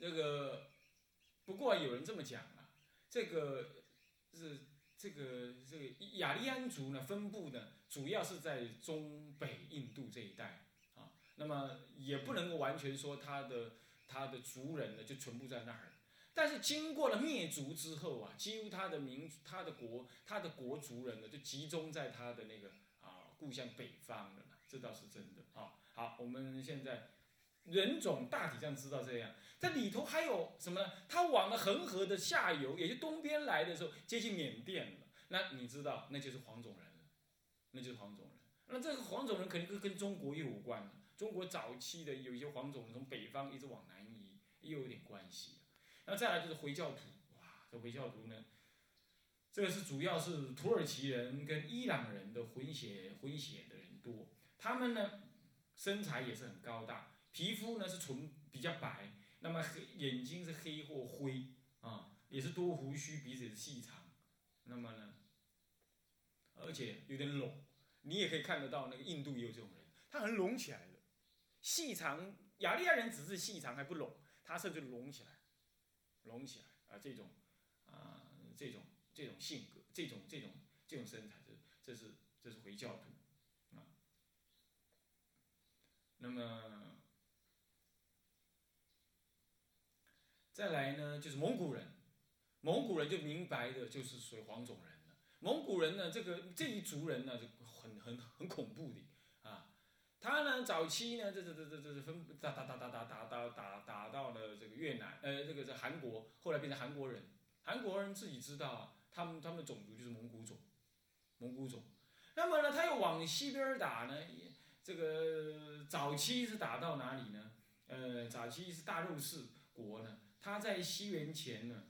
那个不过有人这么讲啊，这个是这个这个雅利安族呢分布呢主要是在中北印度这一带啊，那么也不能够完全说他的他的族人呢就全部在那儿。但是经过了灭族之后啊，几乎他的民、他的国、他的国族人呢，就集中在他的那个啊故乡北方了，这倒是真的啊。好，我们现在人种大体上知道这样，这里头还有什么呢？他往了恒河的下游，也就东边来的时候，接近缅甸了。那你知道，那就是黄种人了，那就是黄种人。那这个黄种人肯定跟跟中国又有关了。中国早期的有一些黄种人从北方一直往南移，又有点关系。那再来就是回教徒，哇，这回教徒呢，这个是主要是土耳其人跟伊朗人的混血混血的人多，他们呢身材也是很高大，皮肤呢是纯比较白，那么黑眼睛是黑或灰啊，也是多胡须，鼻子也是细长，那么呢，而且有点拢，你也可以看得到那个印度也有这种人，他很拢起来的，细长，雅利安人只是细长还不拢，他甚至拢起来。隆起来啊，这种啊，这种这种性格，这种这种这种身材，这这是这是回教徒啊。那么再来呢，就是蒙古人，蒙古人就明白的就是属于黄种人了。蒙古人呢，这个这一族人呢，就很很很恐怖的啊。他呢，早期呢，这这这这这是分打打打打打打打打打到了这个越南，呃，这个是韩国，后来变成韩国人。韩国人自己知道啊，他们他们的种族就是蒙古种，蒙古种。那么呢，他又往西边打呢，这个早期是打到哪里呢？呃，早期是大肉氏国呢，他在西元前呢，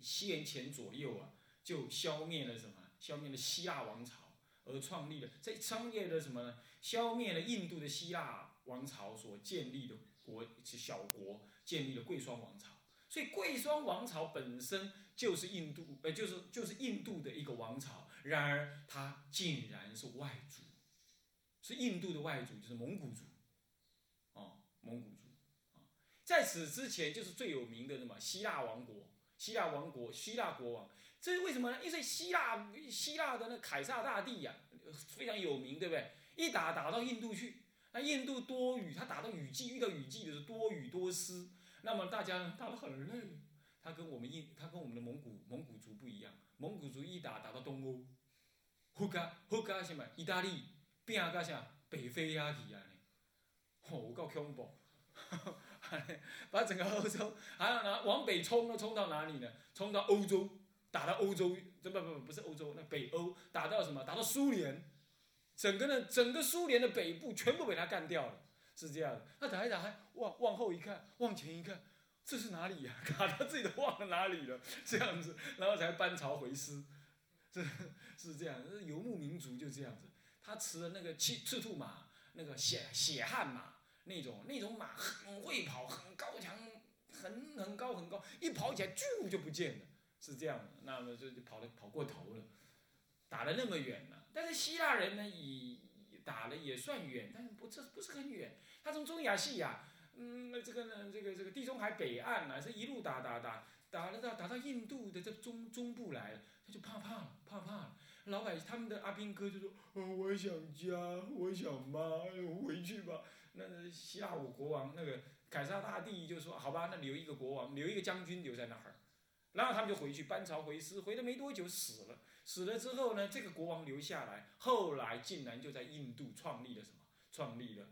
西元前左右啊，就消灭了什么？消灭了希腊王朝。而创立了，在商业的什么呢？消灭了印度的希腊王朝所建立的国是小国，建立了贵霜王朝。所以贵霜王朝本身就是印度，呃，就是就是印度的一个王朝。然而它竟然是外族，是印度的外族，就是蒙古族，哦，蒙古族。在此之前，就是最有名的什么希腊王国，希腊王国，希腊国王。这是为什么呢？因为希腊希腊的那凯撒大帝呀，非常有名，对不对？一打打到印度去，那印度多雨，他打到雨季，遇到雨季的时候多雨多湿，那么大家打得很累。他跟我们印，他跟我们的蒙古蒙古族不一样，蒙古族一打打到东欧，后加后加什么？意大利变个啥？北非亚去啊？吼，够恐怖！把整个欧洲，还有呢，往北冲都冲到哪里呢？冲到欧洲。打到欧洲，这不不不是欧洲，那北欧打到什么？打到苏联，整个呢，整个苏联的北部全部被他干掉了，是这样的。他打一打，还往往后一看，往前一看，这是哪里呀？卡到自己都忘了哪里了，这样子，然后才班朝回师，这是这样。游牧民族就这样子，他骑的那个赤赤兔马，那个血血汗马，那种那种马很会跑，很高强，很很高很高，一跑起来啾就不见了。是这样的，那么就就跑了跑过头了，打了那么远了。但是希腊人呢，也打了也算远，但是不这不是很远。他从中亚细亚，嗯，这个呢，这个这个地中海北岸呢，是一路打打打，打了到打到印度的这中中部来了，他就怕怕了，怕怕了。老百姓他们的阿兵哥就说：“哦，我想家，我想妈，我回去吧。”那希腊我国王那个凯撒大帝就说：“好吧，那留一个国王，留一个将军留在那儿。”然后他们就回去班朝回师，回了没多久死了。死了之后呢，这个国王留下来，后来竟然就在印度创立了什么？创立了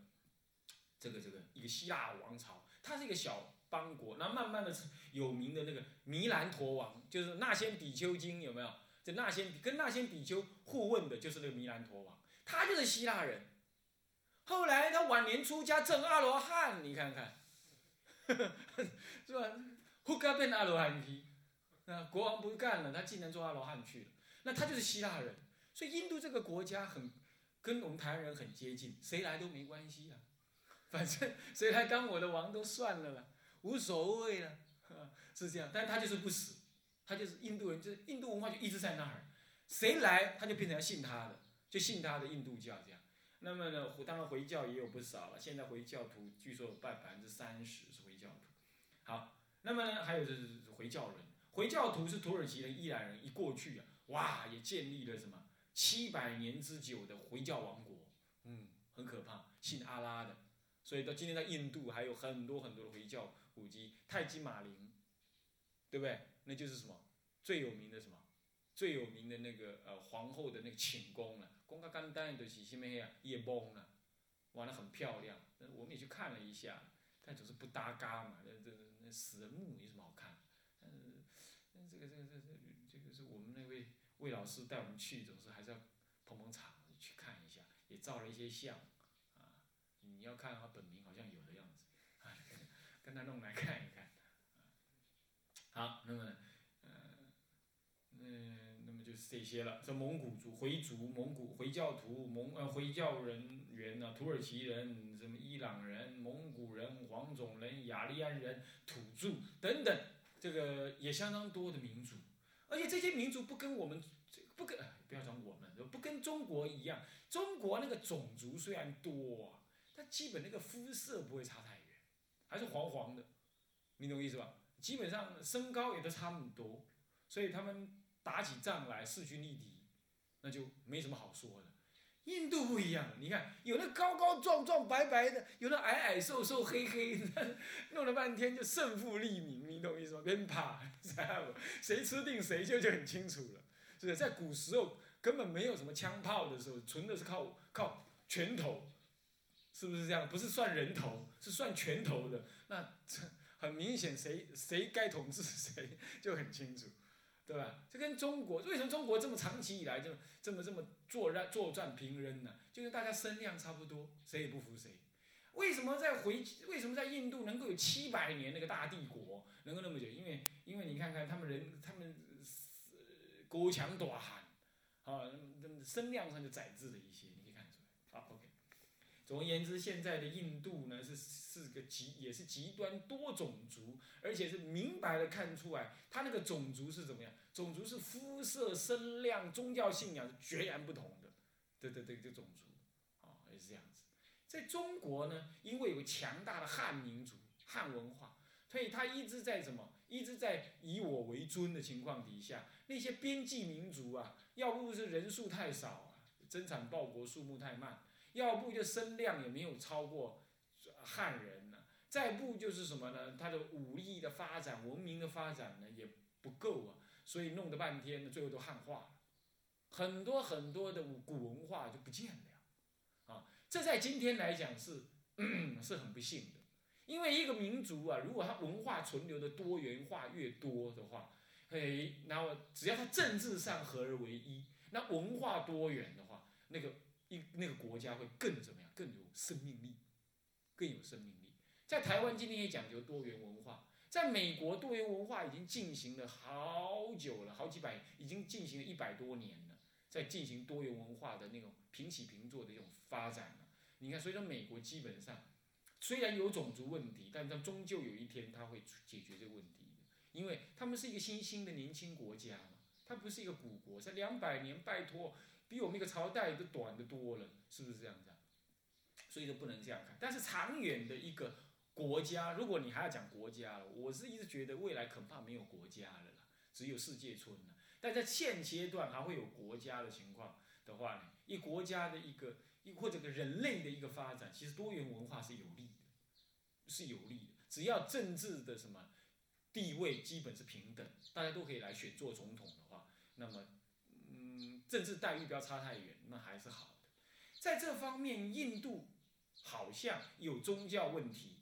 这个这个一个希腊王朝。它是一个小邦国，那慢慢的有名的那个弥兰陀王，就是那先比丘经有没有？这那仙跟那先比丘互问的就是那个弥兰陀王，他就是希腊人。后来他晚年出家证阿罗汉，你看看，是吧？后加变阿罗汉去。那国王不干了，他竟然做阿罗汉去了。那他就是希腊人，所以印度这个国家很跟我们台湾人很接近，谁来都没关系啊，反正 谁来当我的王都算了啦，无所谓了，是这样。但他就是不死，他就是印度人，就是印度文化就一直在那儿，谁来他就变成要信他的，就信他的印度教这样。那么呢，当然回教也有不少了，现在回教徒据说有半百分之三十是回教徒。好，那么呢，还有就是回教人，回教徒是土耳其人、伊朗人，一过去啊，哇，也建立了什么七百年之久的回教王国，嗯，很可怕，信阿拉的，所以到今天在印度还有很多很多的回教古迹，泰姬玛陵，对不对？那就是什么最有名的什么最有名的那个呃皇后的那个寝宫了，宫卡干丹的是什么呀？夜崩了，玩的很漂亮，我们也去看了一下，但总是不搭嘎嘛，那这那死人墓有什么好看？嗯，那这个这个这这这个是我们那位魏老师带我们去，总是还是要捧捧场去看一下，也照了一些相，啊，你要看他本名好像有的样子，啊，跟他弄来看一看，好，那么。嗯，那么就是这些了。这蒙古族、回族、蒙古回教徒、蒙呃回教人员呢，土耳其人、什么伊朗人、蒙古人、黄种人、雅利安人、土著等等，这个也相当多的民族。而且这些民族不跟我们，不跟不要讲我们，不跟中国一样。中国那个种族虽然多啊，但基本那个肤色不会差太远，还是黄黄的，你懂意思吧？基本上身高也都差不多，所以他们。打起仗来势均力敌，那就没什么好说的。印度不一样，你看有那高高壮壮白白的，有那矮矮瘦瘦黑黑的，弄了半天就胜负立明，你懂我意思吗？别怕，谁吃定谁就就很清楚了。是不是？在古时候根本没有什么枪炮的时候，纯的是靠靠拳头，是不是这样？不是算人头，是算拳头的。那很明显，谁谁该统治谁就很清楚。对吧？这跟中国为什么中国这么长期以来就这么这么作战作战平扔呢？就是大家声量差不多，谁也不服谁。为什么在回为什么在印度能够有七百年那个大帝国能够那么久？因为因为你看看他们人他们国强大汉，啊，那么声量上就载质了一些，你可以看出来。好，OK。总而言之，现在的印度呢是是极也是极端多种族，而且是明白的看出来，他那个种族是怎么样？种族是肤色、身量、宗教信仰是截然不同的。对对对，这种族，啊，也是这样子。在中国呢，因为有强大的汉民族、汉文化，所以他一直在什么？一直在以我为尊的情况底下，那些边际民族啊，要不是人数太少啊，增产报国数目太慢。要不就声量也没有超过汉人，再不就是什么呢？他的武力的发展、文明的发展呢也不够啊，所以弄得半天呢，最后都汉化了，很多很多的古文化就不见了，啊，这在今天来讲是是很不幸的，因为一个民族啊，如果它文化存留的多元化越多的话，嘿，然后只要它政治上合而为一，那文化多元的话，那个。一那个国家会更怎么样？更有生命力，更有生命力。在台湾今天也讲究多元文化，在美国多元文化已经进行了好久了，好几百，已经进行了一百多年了，在进行多元文化的那种平起平坐的一种发展了。你看，所以说美国基本上虽然有种族问题，但它终究有一天它会解决这个问题的，因为他们是一个新兴的年轻国家嘛，它不是一个古国，在两百年，拜托。比我们一个朝代都短的多了，是不是这样子？所以说不能这样看。但是长远的一个国家，如果你还要讲国家了，我是一直觉得未来恐怕没有国家了啦，只有世界村了。但在现阶段还会有国家的情况的话呢，一国家的一个一或者个人类的一个发展，其实多元文化是有利的，是有利的。只要政治的什么地位基本是平等，大家都可以来选做总统的话，那么嗯。政治待遇不要差太远，那还是好的。在这方面，印度好像有宗教问题，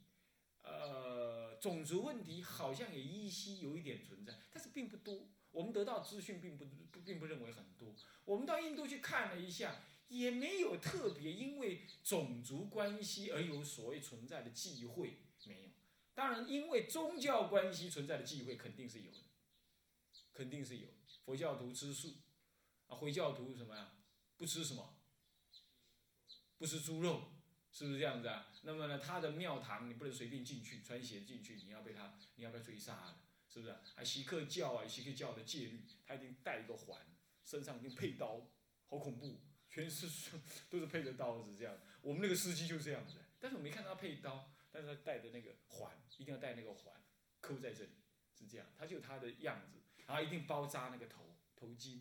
呃，种族问题好像也依稀有一点存在，但是并不多。我们得到资讯并不并不认为很多。我们到印度去看了一下，也没有特别因为种族关系而有所谓存在的忌讳，没有。当然，因为宗教关系存在的忌讳肯定是有的，肯定是有。佛教徒吃素。啊，回教徒什么呀？不吃什么？不吃猪肉，是不是这样子啊？那么呢，他的庙堂你不能随便进去，穿鞋进去，你要被他，你要被追杀的，是不是？还锡克教啊，锡克教的戒律，他一定带一个环，身上一定配刀，好恐怖，全是都是配着刀子这样。我们那个司机就是这样子，但是我没看到他配刀，但是他带的那个环，一定要带那个环，扣在这里，是这样，他就他的样子，然后一定包扎那个头头巾。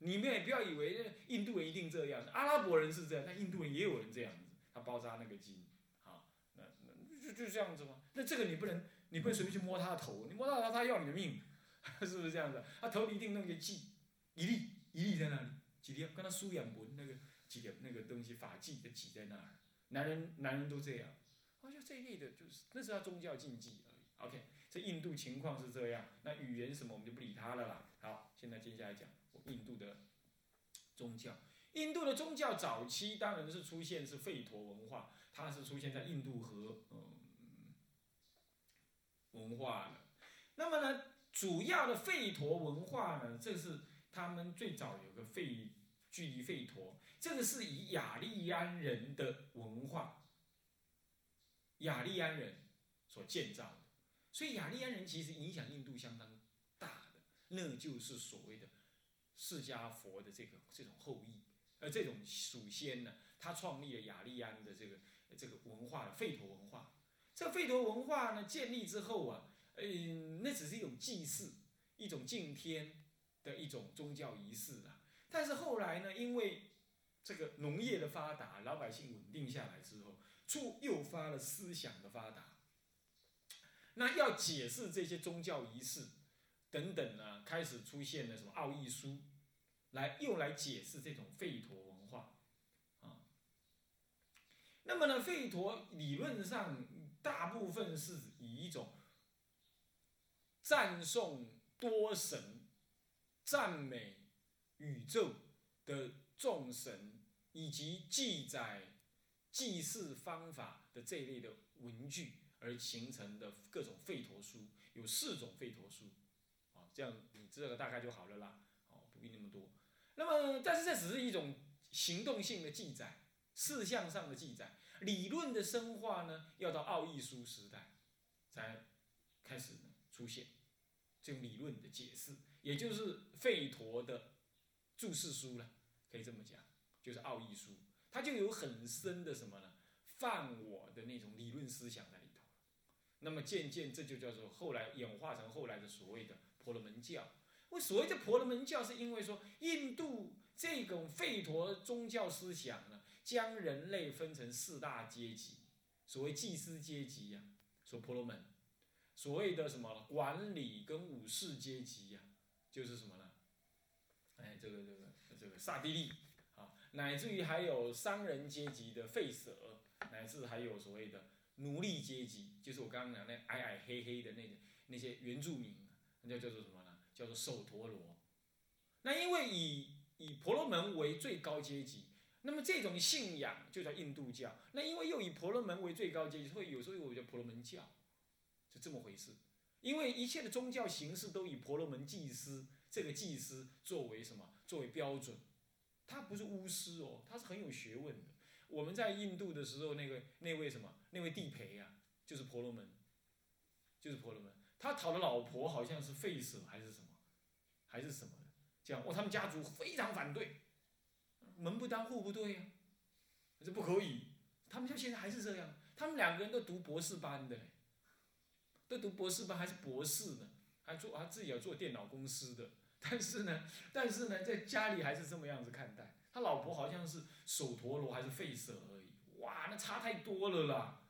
你们也不要以为印度人一定这样，阿拉伯人是这样，但印度人也有人这样，包扎那个筋，啊，那那就就这样子嘛。那这个你不能，你不能随便去摸他的头，你摸到他，他要你的命，是不是这样子？他头一定弄个髻，一粒一粒在那里，几粒跟他梳眼纹那个几粒那个东西发髻的挤在那儿，男人男人都这样，啊，就这一类的，就是那是他宗教禁忌而已。OK，这印度情况是这样，那语言什么我们就不理他了啦。好，现在接下来讲。印度的宗教，印度的宗教早期当然是出现是吠陀文化，它是出现在印度河嗯文化的。那么呢，主要的吠陀文化呢，这是他们最早有个吠距离吠陀，这个是以雅利安人的文化，雅利安人所建造的，所以雅利安人其实影响印度相当大的，那就是所谓的。释迦佛的这个这种后裔，呃，这种祖先呢，他创立了雅利安的这个这个文化的吠陀文化。这吠陀文化呢建立之后啊，嗯，那只是一种祭祀，一种敬天的一种宗教仪式啊。但是后来呢，因为这个农业的发达，老百姓稳定下来之后，触诱发了思想的发达。那要解释这些宗教仪式。等等呢，开始出现了什么奥义书，来又来解释这种吠陀文化，啊，那么呢，吠陀理论上大部分是以一种赞颂多神、赞美宇宙的众神，以及记载祭祀方法的这一类的文具而形成的各种吠陀书，有四种吠陀书。啊这样你这个大概就好了啦，哦，不必那么多。那么，但是这只是一种行动性的记载，事项上的记载。理论的深化呢，要到奥义书时代才开始出现这种理论的解释，也就是吠陀的注释书了，可以这么讲，就是奥义书，它就有很深的什么呢？犯我的那种理论思想在里头。那么渐渐这就叫做后来演化成后来的所谓的。婆罗门教，为所谓的婆罗门教，是因为说印度这种吠陀宗教思想呢，将人类分成四大阶级，所谓祭司阶级呀，说婆罗门；所谓的什么管理跟武士阶级呀，就是什么呢？哎，这个这个这个萨帝利啊，乃至于还有商人阶级的吠舍，乃至还有所谓的奴隶阶级，就是我刚刚讲那矮矮黑黑的那个那些原住民。那叫做什么呢？叫做首陀罗。那因为以以婆罗门为最高阶级，那么这种信仰就叫印度教。那因为又以婆罗门为最高阶级，所以有时候又叫婆罗门教，就这么回事。因为一切的宗教形式都以婆罗门祭司这个祭司作为什么？作为标准。他不是巫师哦，他是很有学问的。我们在印度的时候，那个那位什么？那位地陪呀，就是婆罗门，就是婆罗门。他讨的老婆好像是费舍还是什么，还是什么的，这样哦，他们家族非常反对，门不当户不对呀，这不可以。他们就现在还是这样，他们两个人都读博士班的，都读博士班还是博士呢，还做还自己要做电脑公司的，但是呢，但是呢，在家里还是这么样子看待。他老婆好像是手陀螺还是废舍而已，哇，那差太多了啦，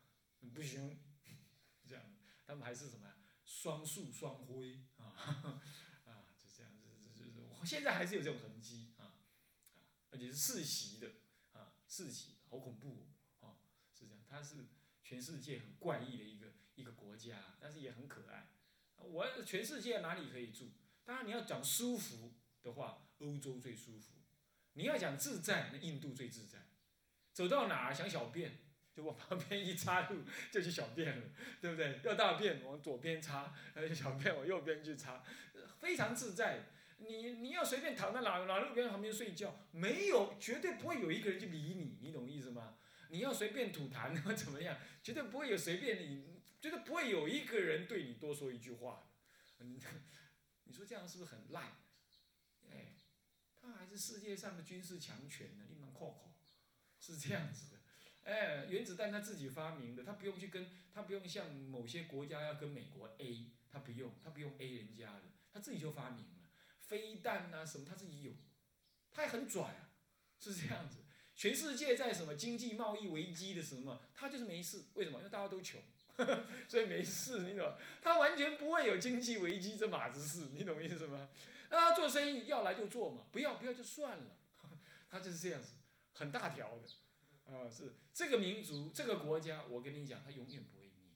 不行，这样，他们还是什么呀？双宿双辉啊现在还是有这种痕迹啊，而且是世袭的啊，世袭，好恐怖哦，是这样，它是全世界很怪异的一个一个国家，但是也很可爱。我全世界哪里可以住？当然你要讲舒服的话，欧洲最舒服；你要讲自在，那印度最自在。走到哪儿想小便。就往旁边一插入就去小便了，对不对？要大便往左边插，呃，小便往右边去插，非常自在。你你要随便躺在哪哪路边旁边睡觉，没有绝对不会有一个人去理你，你懂意思吗？你要随便吐痰或怎么样，绝对不会有随便你，绝对不会有一个人对你多说一句话。你 你说这样是不是很烂？哎，他还是世界上的军事强权呢，你蛮靠口，是这样子的。哎，原子弹他自己发明的，他不用去跟，他不用像某些国家要跟美国 A，他。不用，他不用 A 人家的，他自己就发明了飞弹啊什么，他自己有，他还很拽啊，是这样子。全世界在什么经济贸易危机的什么，他就是没事。为什么？因为大家都穷，所以没事，你懂？他完全不会有经济危机这码子事，你懂意思吗？那他做生意要来就做嘛，不要不要就算了。他就是这样子，很大条的，啊，是这个民族这个国家，我跟你讲，他永远不会灭，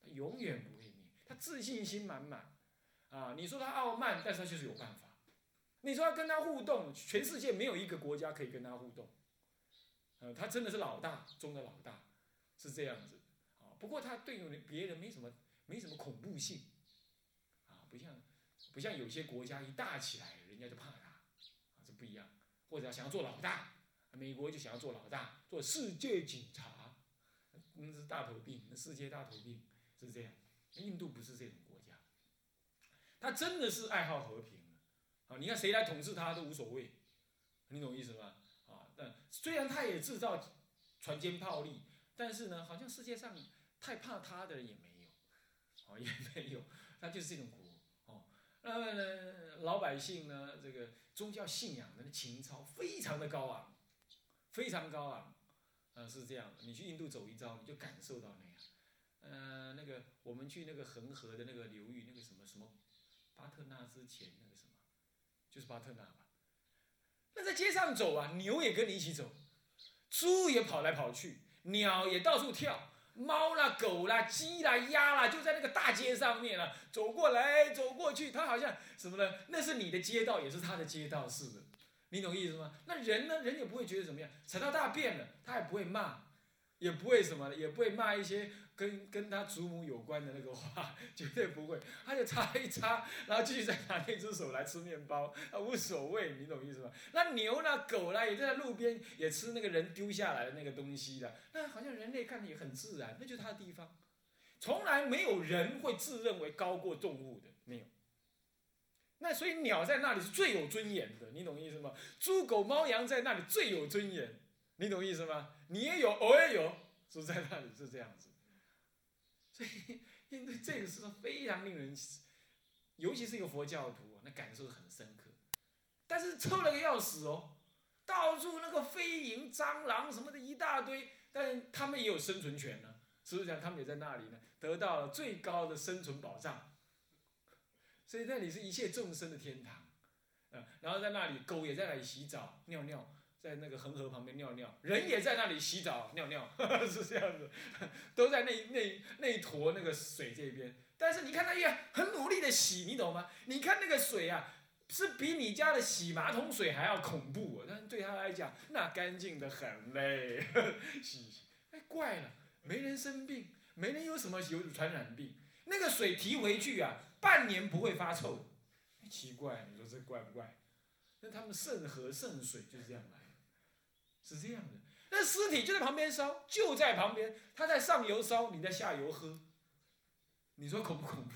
他永远不会灭，他自信心满满，啊，你说他傲慢，但是他就是有办法。你说要跟他互动，全世界没有一个国家可以跟他互动。呃，他真的是老大中的老大，是这样子，啊，不过他对别人没什么没什么恐怖性，啊，不像不像有些国家一大起来，人家就怕他，啊，这不一样，或者想要做老大，美国就想要做老大，做世界警察，那是大头病，那世界大头病是这样，印度不是这种国家，他真的是爱好和平，啊，你看谁来统治他都无所谓，你懂意思吗？嗯，虽然他也制造船坚炮利，但是呢，好像世界上太怕他的人也没有，哦，也没有，他就是这种国哦。那么呢，老百姓呢，这个宗教信仰的情操非常的高昂，非常高昂，啊，是这样的。你去印度走一遭，你就感受到那样。嗯，那个我们去那个恒河的那个流域，那个什么什么巴特纳之前那个什么，就是巴特纳吧。那在街上走啊，牛也跟你一起走，猪也跑来跑去，鸟也到处跳，猫啦、狗啦、鸡啦、鸭啦，就在那个大街上面啊，走过来走过去，它好像什么呢？那是你的街道，也是它的街道似的，你懂意思吗？那人呢？人也不会觉得怎么样，踩到大便了，他也不会骂，也不会什么，也不会骂一些。跟跟他祖母有关的那个话 绝对不会，他就擦一擦，然后继续再拿那只手来吃面包，他无所谓，你懂意思吗？那牛呢、狗呢，也在路边也吃那个人丢下来的那个东西的，那好像人类看着也很自然，那就是他的地方，从来没有人会自认为高过动物的，没有。那所以鸟在那里是最有尊严的，你懂意思吗？猪狗猫羊在那里最有尊严，你懂意思吗？你也有，我也有，是在那里是这样子。所以，印度这个是非常令人，尤其是一个佛教徒，那感受很深刻。但是臭了个要死哦，到处那个飞蝇、蟑螂什么的一大堆，但他们也有生存权呢，是不是讲他们也在那里呢，得到了最高的生存保障。所以那里是一切众生的天堂，嗯，然后在那里，狗也在那里洗澡、尿尿。在那个恒河旁边尿尿，人也在那里洗澡尿尿，是这样子，都在那那那一坨那个水这边。但是你看他也很努力的洗，你懂吗？你看那个水啊，是比你家的洗马桶水还要恐怖。但是对他来讲，那干净的很嘞，洗洗。哎，怪了，没人生病，没人有什么有传染病，那个水提回去啊，半年不会发臭。奇怪，你说这怪不怪？那他们圣河圣水就是这样来。是这样的，那尸体就在旁边烧，就在旁边，他在上游烧，你在下游喝，你说恐不恐怖？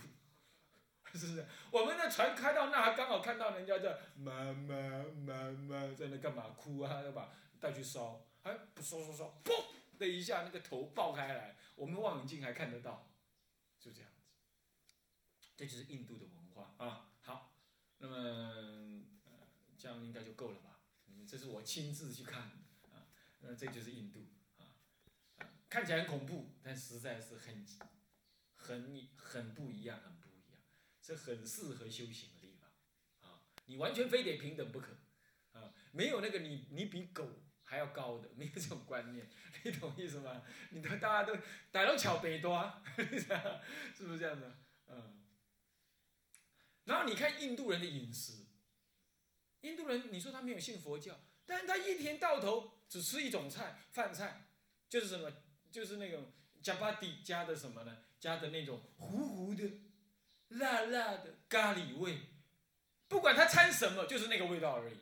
是不是？我们的船开到那，还刚好看到人家在妈妈妈妈在那干嘛哭啊？要把带去烧，哎，不烧烧烧，嘣的一下，那个头爆开来，我们望远镜还看得到，就这样子。这就是印度的文化啊。好，那么呃，这样应该就够了吧？嗯，这是我亲自去看。那这就是印度啊，看起来很恐怖，但实在是很很很不一样，很不一样，这很适合修行的地方啊。你完全非得平等不可啊，没有那个你你比狗还要高的，没有这种观念，你懂意思吗？你都大家都逮到巧北多，是不是这样的？嗯。然后你看印度人的饮食，印度人你说他没有信佛教，但是他一天到头。只吃一种菜，饭菜，就是什么，就是那种加巴底加的什么呢？加的那种糊糊的、辣辣的咖喱味，不管它掺什么，就是那个味道而已。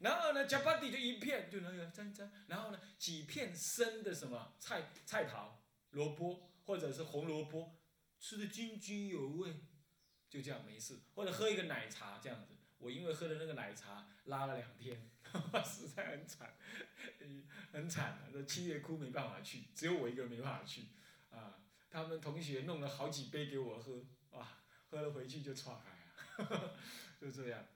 然后呢，加巴底就一片，就那个沾沾，然后呢，几片生的什么菜菜桃、萝卜或者是红萝卜，吃的津津有味，就这样没事。或者喝一个奶茶这样子，我因为喝了那个奶茶拉了两天，实在很惨。很惨的，这七月哭没办法去，只有我一个人没办法去，啊，他们同学弄了好几杯给我喝，哇，喝了回去就闯开啊，就这样。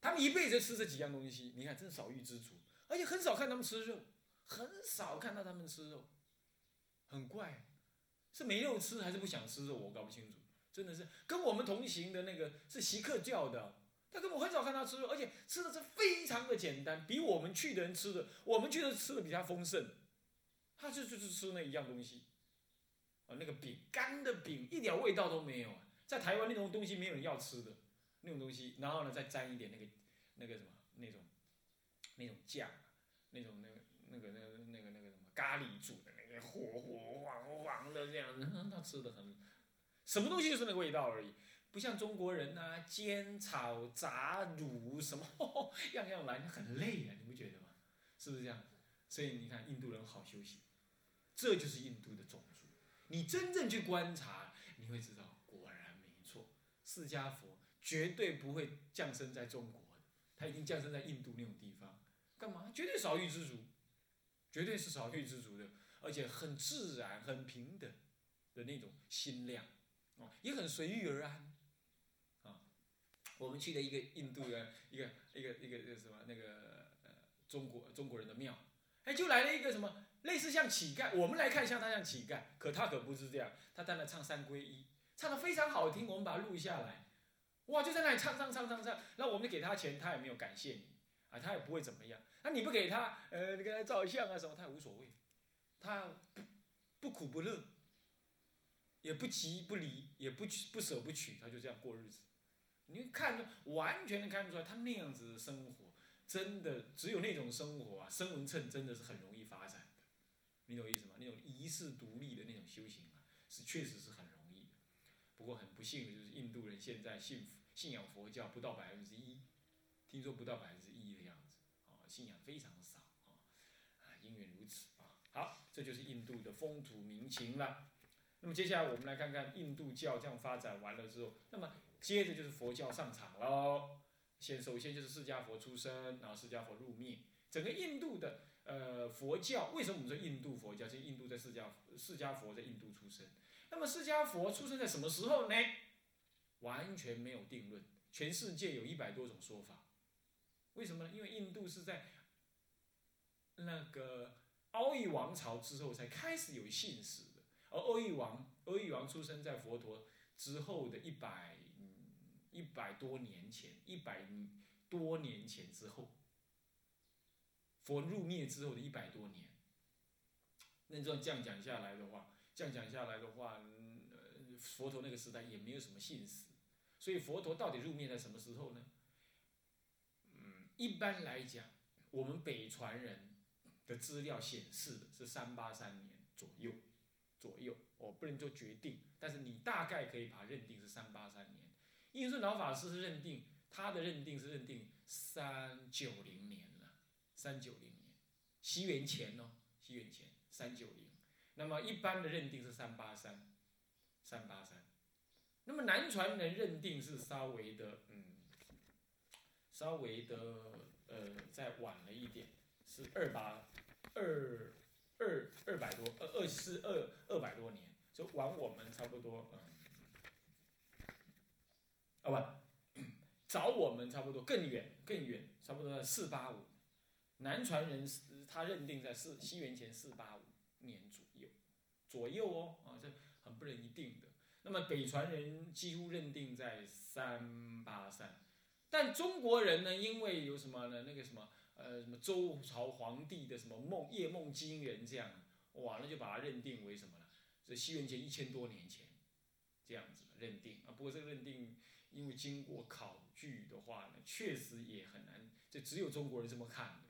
他们一辈子吃这几样东西，你看真少欲知足，而且很少看他们吃肉，很少看到他们吃肉，很怪，是没肉吃还是不想吃肉？我搞不清楚，真的是跟我们同行的那个是习克教的，但是我很少看他吃肉，而且吃的是非常的简单，比我们去的人吃的，我们去的吃的比他丰盛，他就就是吃那一样东西，啊，那个饼干的饼一点味道都没有啊，在台湾那种东西没有人要吃的。那种东西，然后呢，再沾一点那个那个什么那种那种酱，那种那个那个那个那个那个什么咖喱煮的那个火火黄黄的这样，他吃的很，什么东西就是那个味道而已，不像中国人呐，煎炒炸卤什么 样样来，很累啊，你不觉得吗？是不是这样？所以你看印度人好休息，这就是印度的种族。你真正去观察，你会知道，果然没错，释迦佛。绝对不会降生在中国的，他已经降生在印度那种地方，干嘛？绝对少欲知足，绝对是少欲知足的，而且很自然、很平等的那种心量，啊，也很随遇而安，我们去的一个印度的一个一个一个那个什么那个呃中国中国人的庙，哎，就来了一个什么类似像乞丐，我们来看像他像乞丐，可他可不是这样，他在那唱三皈依，唱的非常好听，我们把它录下来。哇，就在那里唱唱唱唱唱，那我们给他钱，他也没有感谢你，啊，他也不会怎么样。那你不给他，呃，你跟他照相啊什么，他也无所谓，他不不苦不乐，也不急不离，也不不舍不取，他就这样过日子。你看着完全能看出来，他那样子的生活，真的只有那种生活啊，生文称真的是很容易发展的。你懂意思吗？那种一世独立的那种修行啊，是确实是很容易的。不过很不幸的就是印度人现在信。信仰佛教不到百分之一，听说不到百分之一的样子，啊，信仰非常少，啊，啊，因缘如此，啊，好，这就是印度的风土民情了。那么接下来我们来看看印度教这样发展完了之后，那么接着就是佛教上场喽。先首先就是释迦佛出生，然后释迦佛入灭，整个印度的呃佛教，为什么我们说印度佛教？就印度在释迦释迦佛在印度出生。那么释迦佛出生在什么时候呢？完全没有定论，全世界有一百多种说法，为什么呢？因为印度是在那个奥义王朝之后才开始有信史的，而奥义王，奥义王出生在佛陀之后的一百一百多年前，一百多年前之后，佛入灭之后的一百多年，那这样讲下来的话，这样讲下来的话，佛陀那个时代也没有什么信史。所以佛陀到底入灭在什么时候呢？嗯，一般来讲，我们北传人的资料显示的是三八三年左右，左右，我不能做决定，但是你大概可以把它认定是三八三年。印顺老法师是认定他的认定是认定三九零年了，三九零年，西元前哦，西元前三九零。那么一般的认定是三八三，三八三。那么南传人认定是稍微的，嗯，稍微的，呃，再晚了一点，是二八二二二百多，二二四二二百多年，就晚我们差不多，嗯，啊不，早我们差不多更远更远，差不多在四八五，南传人他认定在四西元前四八五年左右，左右哦，啊，这很不能一定的。那么北传人几乎认定在三八三，但中国人呢，因为有什么呢？那个什么，呃，什么周朝皇帝的什么梦夜梦惊人这样，哇，那就把它认定为什么了？这西元前一千多年前，这样子认定啊。不过这个认定，因为经过考据的话呢，确实也很难，这只有中国人这么看的了。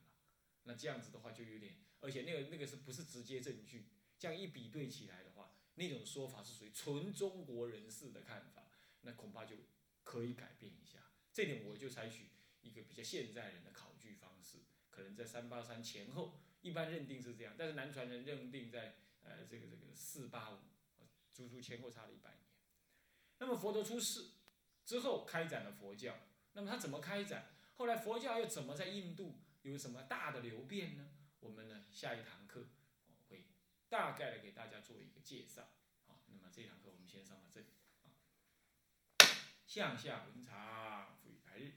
那这样子的话就有点，而且那个那个是不是直接证据？这样一比对起来的话。那种说法是属于纯中国人士的看法，那恐怕就可以改变一下。这点我就采取一个比较现代人的考据方式，可能在三八三前后，一般认定是这样。但是南传人认定在呃这个这个四八五，足足前后差了一百年。那么佛陀出世之后开展了佛教，那么它怎么开展？后来佛教又怎么在印度有什么大的流变呢？我们呢下一堂课会。大概的给大家做一个介绍，好，那么这堂课我们先上到这里，啊。向下文长，赋予白日。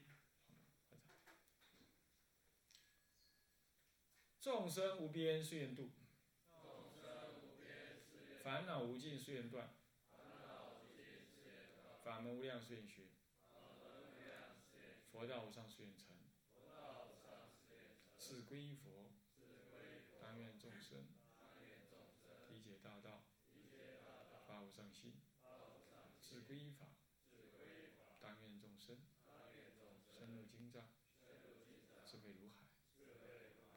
众生无边誓愿度，烦恼无尽誓愿断，法门无量誓愿学，佛道无上誓愿成，自归佛，当愿众生。理解大道，发无上心，自归法，当愿众生。深入经藏，智慧如海。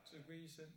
自归身。